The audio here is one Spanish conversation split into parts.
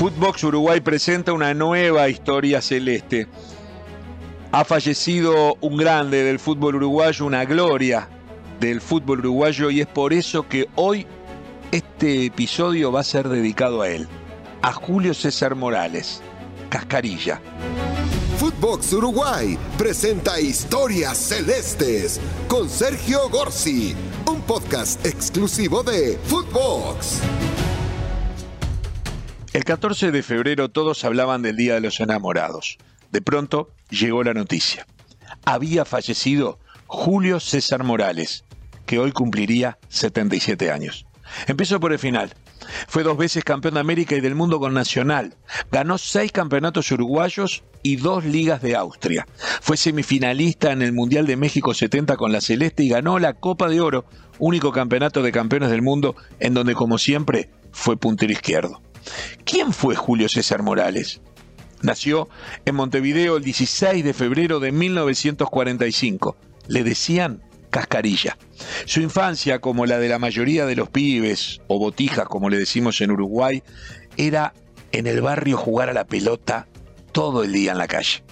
Footbox Uruguay presenta una nueva historia celeste. Ha fallecido un grande del fútbol uruguayo, una gloria del fútbol uruguayo y es por eso que hoy este episodio va a ser dedicado a él, a Julio César Morales, Cascarilla. Footbox Uruguay presenta Historias Celestes con Sergio Gorsi, un podcast exclusivo de Footbox. El 14 de febrero todos hablaban del Día de los Enamorados. De pronto llegó la noticia. Había fallecido Julio César Morales, que hoy cumpliría 77 años. Empezó por el final. Fue dos veces campeón de América y del mundo con Nacional. Ganó seis campeonatos uruguayos y dos ligas de Austria. Fue semifinalista en el Mundial de México 70 con la Celeste y ganó la Copa de Oro, único campeonato de campeones del mundo en donde como siempre fue puntero izquierdo. ¿Quién fue Julio César Morales? Nació en Montevideo el 16 de febrero de 1945. Le decían Cascarilla. Su infancia, como la de la mayoría de los pibes, o botijas como le decimos en Uruguay, era en el barrio jugar a la pelota todo el día en la calle.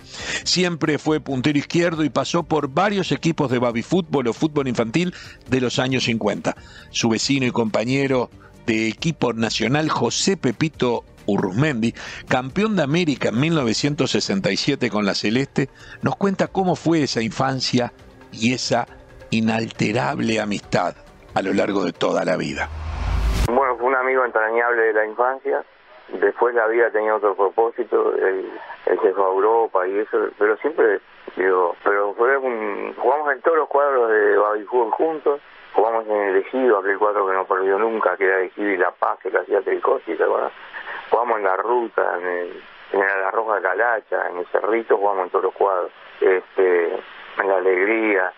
Siempre fue puntero izquierdo y pasó por varios equipos de baby fútbol o fútbol infantil de los años 50. Su vecino y compañero de equipo nacional José Pepito Urruzmendi, campeón de América en 1967 con la Celeste, nos cuenta cómo fue esa infancia y esa inalterable amistad a lo largo de toda la vida. Bueno, fue un amigo entrañable de la infancia. Después la vida tenía otro propósito, él, se fue a Europa y eso, pero siempre, digo, pero fue un, jugamos en todos los cuadros de Fútbol juntos, jugamos en el Ejido, aquel cuadro que no perdió nunca, que era Ejido y La Paz, que lo hacía Tricosi, ¿te acuerdas? Jugamos en la ruta, en el, en la Roja de Calacha, en el Cerrito, jugamos en todos los cuadros, este, en la Alegría.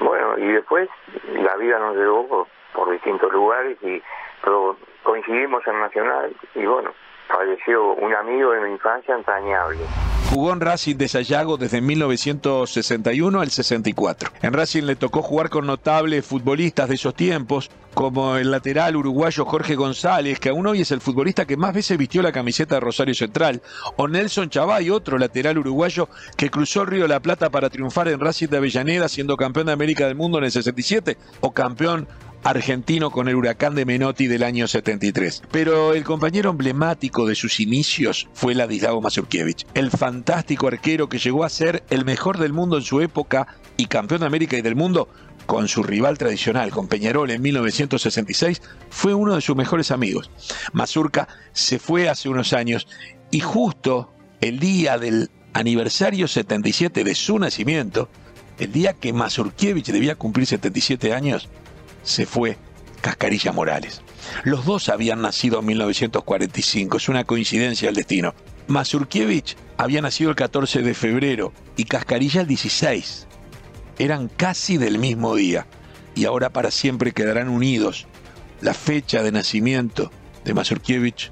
Bueno, y después la vida nos llevó por, distintos lugares y pero coincidimos en Nacional y bueno, falleció un amigo de mi infancia entrañable. Jugó en Racing de Sayago desde 1961 al 64. En Racing le tocó jugar con notables futbolistas de esos tiempos, como el lateral uruguayo Jorge González, que aún hoy es el futbolista que más veces vistió la camiseta de Rosario Central, o Nelson Chavay, otro lateral uruguayo que cruzó el Río de la Plata para triunfar en Racing de Avellaneda, siendo campeón de América del Mundo en el 67, o campeón argentino con el huracán de Menotti del año 73. Pero el compañero emblemático de sus inicios fue Ladislao Mazurkiewicz, el fantástico arquero que llegó a ser el mejor del mundo en su época y campeón de América y del mundo con su rival tradicional, con Peñarol en 1966, fue uno de sus mejores amigos. Mazurka se fue hace unos años y justo el día del aniversario 77 de su nacimiento, el día que Mazurkiewicz debía cumplir 77 años, se fue Cascarilla Morales. Los dos habían nacido en 1945, es una coincidencia el destino. Mazurkiewicz había nacido el 14 de febrero y Cascarilla el 16. Eran casi del mismo día y ahora para siempre quedarán unidos la fecha de nacimiento de Mazurkiewicz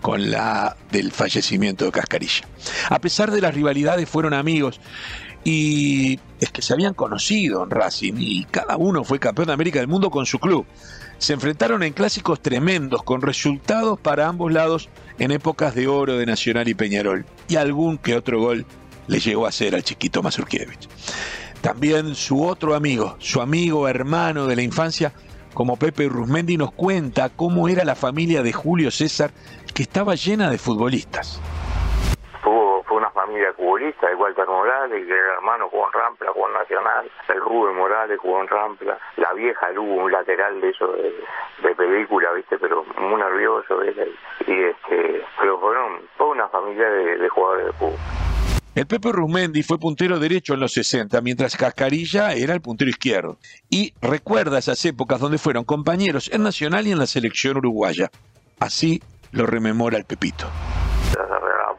con la del fallecimiento de Cascarilla. A pesar de las rivalidades fueron amigos y es que se habían conocido en Racing y cada uno fue campeón de América del Mundo con su club. Se enfrentaron en clásicos tremendos con resultados para ambos lados en épocas de oro de Nacional y Peñarol y algún que otro gol le llegó a hacer al chiquito Mazurkiewicz. También su otro amigo, su amigo hermano de la infancia, como Pepe Rusmendi, nos cuenta cómo era la familia de Julio César, que estaba llena de futbolistas familia futbolista, igual Walter Morales, que era hermano jugó en Rampla, jugó en Nacional, el Rubén Morales jugó en Rampla, la vieja Lugo, un lateral de eso de, película, viste, pero muy nervioso, y este, pero fueron toda una familia de, jugadores de fútbol. El Pepe Rumendi fue puntero derecho en los 60, mientras Cascarilla era el puntero izquierdo. Y recuerda esas épocas donde fueron compañeros en Nacional y en la selección uruguaya. Así lo rememora el Pepito. Se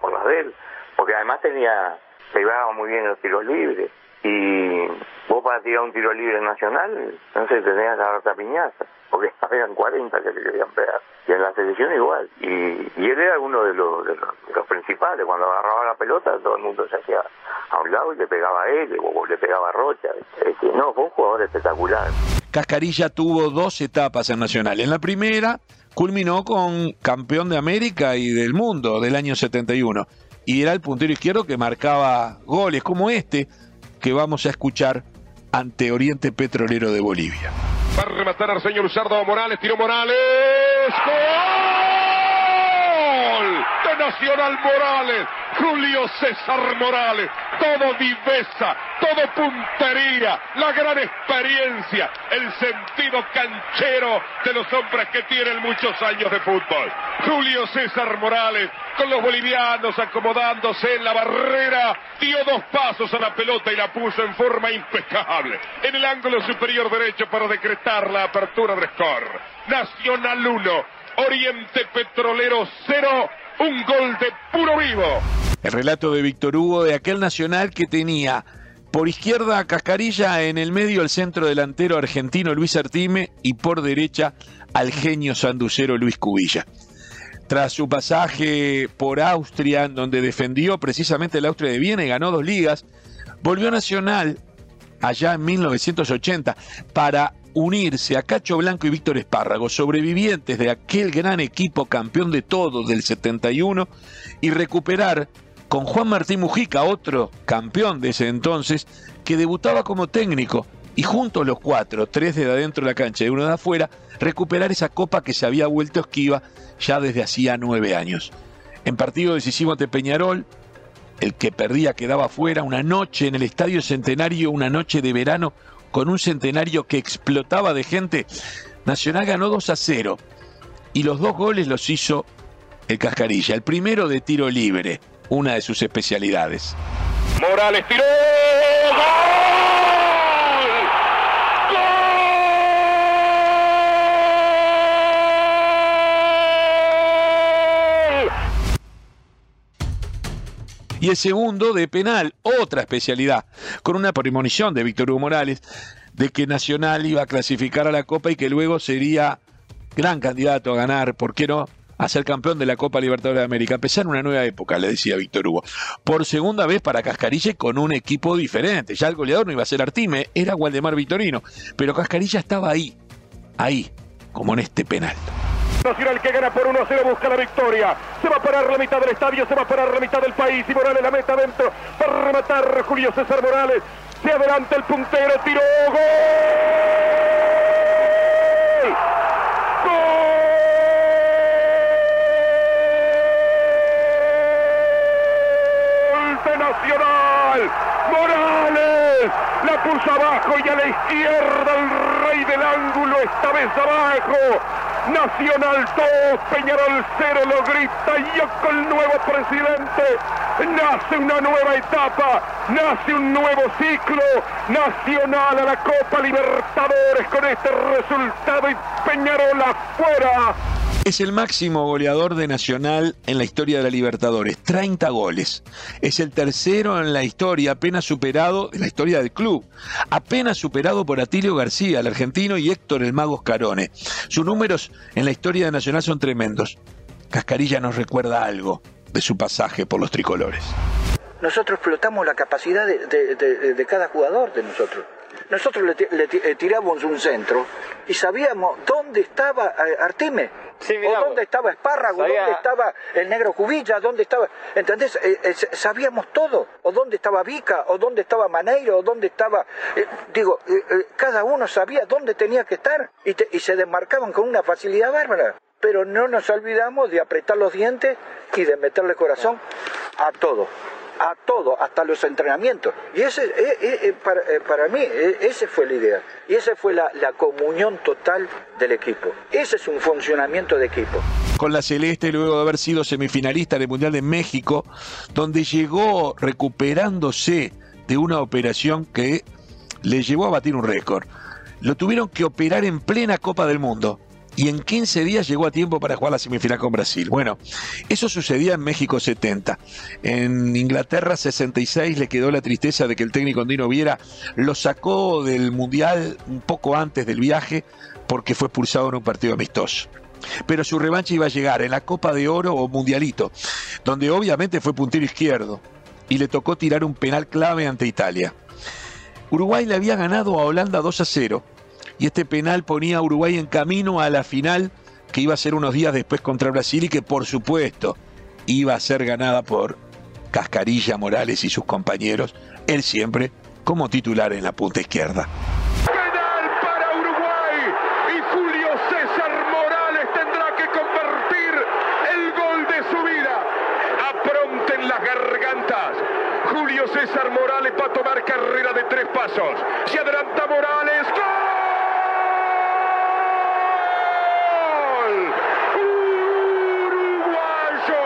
por las de él, porque además tenía, pegaba muy bien los tiros libres. Y vos para tirar un tiro libre nacional, sé, tenías que agarrar piñaza, porque habían 40 que le querían pegar. Y en la selección igual. Y, él era uno de los, principales. Cuando agarraba la pelota, todo el mundo se hacía a un lado y le pegaba a él, o le pegaba a Rocha. No, fue un jugador espectacular. Cascarilla tuvo dos etapas en Nacional. En la primera, culminó con campeón de América y del mundo del año 71. Y era el puntero izquierdo que marcaba goles como este que vamos a escuchar ante Oriente Petrolero de Bolivia. Va a rematar al señor Sardo Morales, tiró Morales. ¡Gol! De Nacional Morales. Julio César Morales, todo viveza, todo puntería, la gran experiencia, el sentido canchero de los hombres que tienen muchos años de fútbol. Julio César Morales, con los bolivianos acomodándose en la barrera, dio dos pasos a la pelota y la puso en forma impecable en el ángulo superior derecho para decretar la apertura del score. Nacional 1, Oriente Petrolero 0, un gol de puro vivo. El relato de Víctor Hugo de aquel nacional que tenía por izquierda a Cascarilla, en el medio el centro delantero argentino Luis Artime y por derecha al genio sanducero Luis Cubilla. Tras su pasaje por Austria, donde defendió precisamente el Austria de Viena y ganó dos ligas, volvió a Nacional allá en 1980 para unirse a Cacho Blanco y Víctor Espárrago, sobrevivientes de aquel gran equipo campeón de todo del 71, y recuperar con Juan Martín Mujica, otro campeón de ese entonces, que debutaba como técnico, y juntos los cuatro, tres de adentro de la cancha y uno de afuera, recuperar esa copa que se había vuelto esquiva ya desde hacía nueve años. En partido decisivo ante Peñarol, el que perdía quedaba fuera, una noche en el Estadio Centenario, una noche de verano, con un centenario que explotaba de gente, Nacional ganó 2 a 0 y los dos goles los hizo el Cascarilla. El primero de tiro libre, una de sus especialidades. Morales tiró. y el segundo de penal, otra especialidad, con una premonición de Víctor Hugo Morales de que Nacional iba a clasificar a la Copa y que luego sería gran candidato a ganar, ¿por qué no? A ser campeón de la Copa Libertadores de América. Empezar una nueva época, le decía Víctor Hugo. Por segunda vez para Cascarilla con un equipo diferente. Ya el goleador no iba a ser Artime, era Waldemar Vitorino. Pero Cascarilla estaba ahí, ahí, como en este penal. Nacional que gana por 1-0 busca la victoria. Se va a parar la mitad del estadio, se va a parar la mitad del país y Morales la meta adentro para rematar Julio César Morales. Se adelanta el puntero, tiró gol. La puso abajo y a la izquierda el rey del ángulo, esta vez abajo. Nacional 2, Peñarol 0 lo grita y con el nuevo presidente. Nace una nueva etapa, nace un nuevo ciclo. Nacional a la Copa Libertadores con este resultado y Peñarol afuera. Es el máximo goleador de Nacional en la historia de la Libertadores, 30 goles. Es el tercero en la historia, apenas superado en la historia del club, apenas superado por Atilio García, el argentino, y Héctor el Mago Scarone. Sus números en la historia de Nacional son tremendos. Cascarilla nos recuerda algo de su pasaje por los tricolores. Nosotros explotamos la capacidad de, cada jugador de nosotros. Nosotros le, eh, tiramos un centro y sabíamos dónde estaba o dónde estaba Espárrago, dónde estaba el negro Cubilla, dónde estaba, ¿entendés? Eh, eh, sabíamos todo, o dónde estaba Vica, o dónde estaba Maneiro, o dónde estaba, eh, digo, cada uno sabía dónde tenía que estar y, y se desmarcaban con una facilidad bárbara. Pero no nos olvidamos de apretar los dientes y de meterle corazón a todo a todo, hasta los entrenamientos. Y ese, eh, eh, eh, para, para, mí, ese fue la idea. Y esa fue la comunión total del equipo. Ese es un funcionamiento de equipo con la Celeste luego de haber sido semifinalista del Mundial de México, donde llegó recuperándose de una operación que le llevó a batir un récord. Lo tuvieron que operar en plena Copa del Mundo y en 15 días llegó a tiempo para jugar la semifinal con Brasil. Bueno, eso sucedía en México 70. En Inglaterra 66 le quedó la tristeza de que el técnico Andino Viera lo sacó del Mundial un poco antes del viaje porque fue expulsado en un partido amistoso. Pero su revancha iba a llegar en la Copa de Oro o Mundialito, donde obviamente fue puntero izquierdo y le tocó tirar un penal clave ante Italia. Uruguay le había ganado a Holanda 2 a 0 y este penal ponía a Uruguay en camino a la final que iba a ser unos días después contra Brasil y que por supuesto iba a ser ganada por Cascarilla Morales y sus compañeros, él siempre como titular en la punta izquierda. César Morales va a tomar carrera de tres pasos. Se adelanta Morales. ¡Gol! Uruguayo.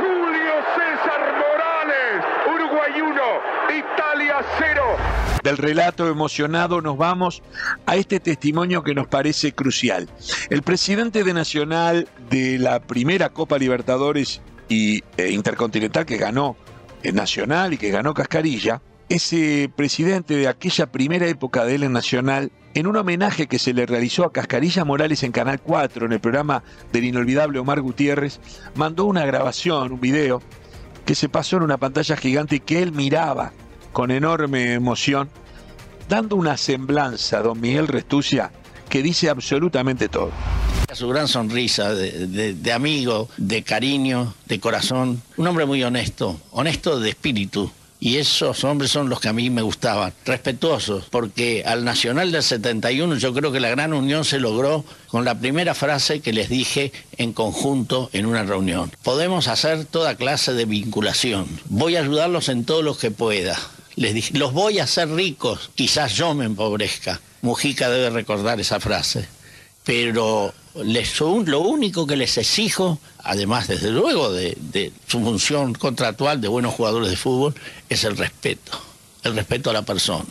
Julio César Morales. Uruguay 1, Italia 0. Del relato emocionado nos vamos a este testimonio que nos parece crucial. El presidente de Nacional de la primera Copa Libertadores y eh, Intercontinental que ganó en Nacional y que ganó Cascarilla, ese presidente de aquella primera época de él en Nacional, en un homenaje que se le realizó a Cascarilla Morales en Canal 4, en el programa del inolvidable Omar Gutiérrez, mandó una grabación, un video, que se pasó en una pantalla gigante que él miraba con enorme emoción, dando una semblanza a don Miguel Restucia que dice absolutamente todo. Su gran sonrisa de, de- amigo, de cariño, de corazón. Un hombre muy honesto, honesto de espíritu. Y esos hombres son los que a mí me gustaban, respetuosos, porque al Nacional del 71 yo creo que la gran unión se logró con la primera frase que les dije en conjunto en una reunión. Podemos hacer toda clase de vinculación. Voy a ayudarlos en todo lo que pueda. Les dije, los voy a hacer ricos, quizás yo me empobrezca. Mujica debe recordar esa frase pero les- lo único que les exijo, además desde luego de, de su función contractual de buenos jugadores de fútbol, es el respeto, el respeto a la persona.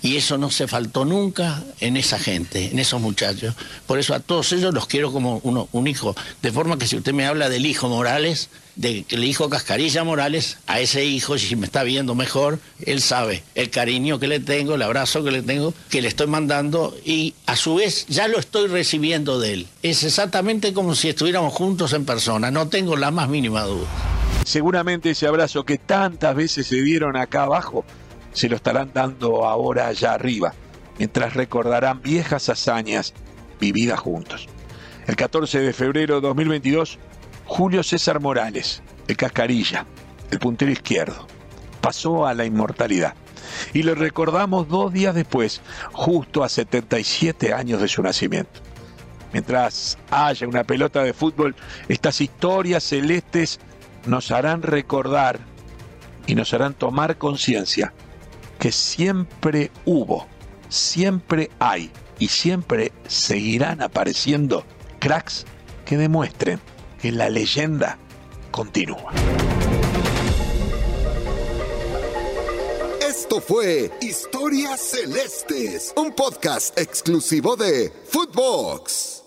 Y eso no se faltó nunca en esa gente, en esos muchachos. Por eso a todos ellos los quiero como uno, un hijo. De forma que si usted me habla del hijo Morales, del hijo Cascarilla Morales, a ese hijo, si me está viendo mejor, él sabe el cariño que le tengo, el abrazo que le tengo, que le estoy mandando y a su vez ya lo estoy recibiendo de él. Es exactamente como si estuviéramos juntos en persona, no tengo la más mínima duda. Seguramente ese abrazo que tantas veces se dieron acá abajo, se lo estarán dando ahora allá arriba, mientras recordarán viejas hazañas vividas juntos. El 14 de febrero de 2022, Julio César Morales, el cascarilla, el puntero izquierdo, pasó a la inmortalidad. Y lo recordamos dos días después, justo a 77 años de su nacimiento. Mientras haya una pelota de fútbol, estas historias celestes nos harán recordar y nos harán tomar conciencia que siempre hubo, siempre hay y siempre seguirán apareciendo cracks que demuestren que la leyenda continúa. Esto fue Historias Celestes, un podcast exclusivo de Footbox.